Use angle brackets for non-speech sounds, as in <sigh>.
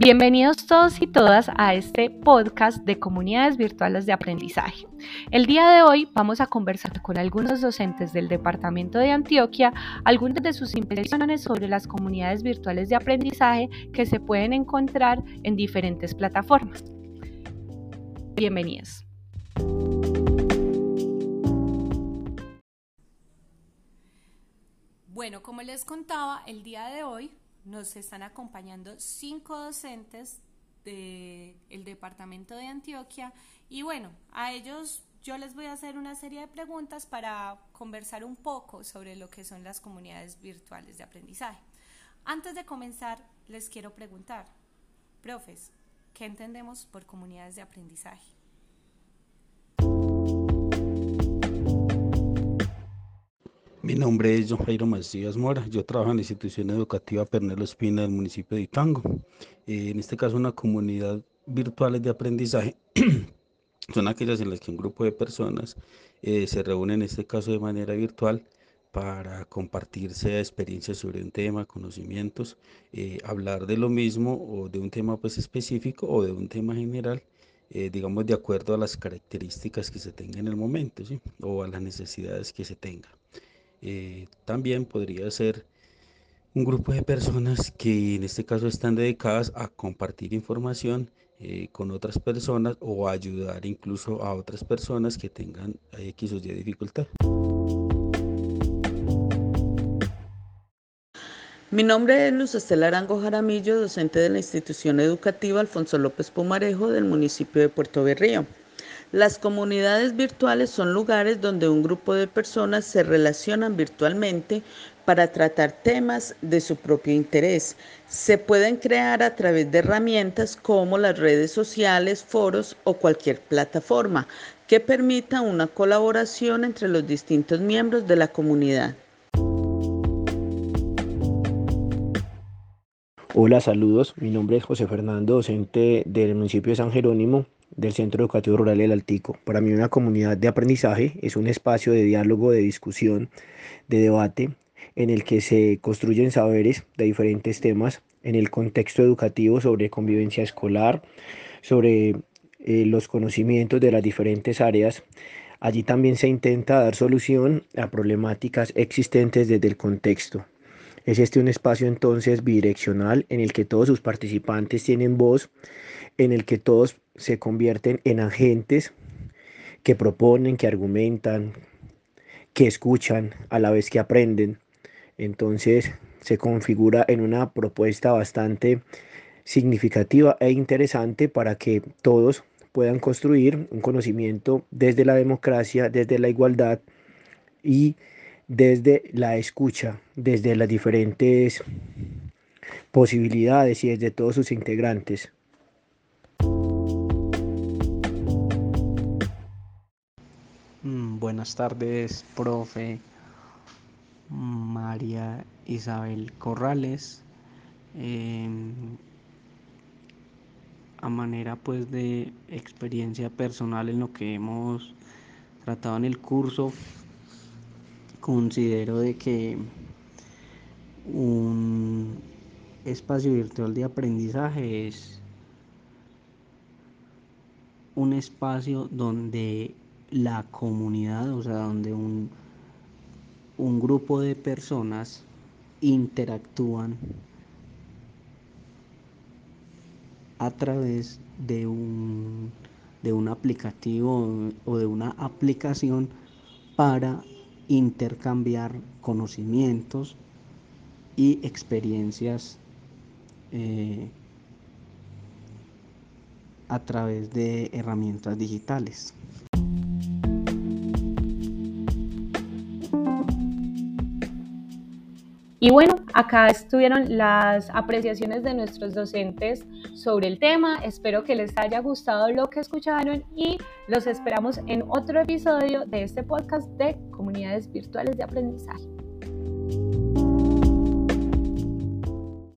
Bienvenidos todos y todas a este podcast de comunidades virtuales de aprendizaje. El día de hoy vamos a conversar con algunos docentes del departamento de Antioquia algunas de sus impresiones sobre las comunidades virtuales de aprendizaje que se pueden encontrar en diferentes plataformas. Bienvenidos. Bueno, como les contaba, el día de hoy nos están acompañando cinco docentes del departamento de Antioquia y bueno, a ellos yo les voy a hacer una serie de preguntas para conversar un poco sobre lo que son las comunidades virtuales de aprendizaje. Antes de comenzar, les quiero preguntar, profes, ¿qué entendemos por comunidades de aprendizaje? Mi nombre es John Jairo Macías Mora. Yo trabajo en la institución educativa Pernelo Espina del municipio de Itango. Eh, en este caso, una comunidad virtual de aprendizaje <clears throat> son aquellas en las que un grupo de personas eh, se reúnen, en este caso de manera virtual, para compartirse experiencias sobre un tema, conocimientos, eh, hablar de lo mismo o de un tema pues específico o de un tema general, digamos de acuerdo a las características que se tenga en el momento ¿sí? o a las necesidades que se tenga. Eh, también podría ser un grupo de personas que en este caso están dedicadas a compartir información eh, con otras personas o ayudar incluso a otras personas que tengan X o Y dificultad. Mi nombre es Luz Estela Arango Jaramillo, docente de la institución educativa Alfonso López Pumarejo del municipio de Puerto Berrío. Las comunidades virtuales son lugares donde un grupo de personas se relacionan virtualmente para tratar temas de su propio interés. Se pueden crear a través de herramientas como las redes sociales, foros o cualquier plataforma que permita una colaboración entre los distintos miembros de la comunidad. Hola, saludos. Mi nombre es José Fernando, docente del municipio de San Jerónimo del Centro Educativo Rural El Altico. Para mí una comunidad de aprendizaje es un espacio de diálogo, de discusión, de debate, en el que se construyen saberes de diferentes temas en el contexto educativo sobre convivencia escolar, sobre eh, los conocimientos de las diferentes áreas. Allí también se intenta dar solución a problemáticas existentes desde el contexto. Es este un espacio entonces bidireccional en el que todos sus participantes tienen voz, en el que todos se convierten en agentes que proponen, que argumentan, que escuchan a la vez que aprenden. Entonces se configura en una propuesta bastante significativa e interesante para que todos puedan construir un conocimiento desde la democracia, desde la igualdad y desde la escucha, desde las diferentes posibilidades y desde todos sus integrantes. Buenas tardes, profe María Isabel Corrales. Em, a manera pues de experiencia personal en lo que hemos tratado en el curso, considero de que un espacio virtual de aprendizaje es un espacio donde la comunidad, o sea, donde un, un grupo de personas interactúan a través de un, de un aplicativo o de una aplicación para intercambiar conocimientos y experiencias eh, a través de herramientas digitales. Y bueno, acá estuvieron las apreciaciones de nuestros docentes sobre el tema. Espero que les haya gustado lo que escucharon y los esperamos en otro episodio de este podcast de Comunidades Virtuales de Aprendizaje.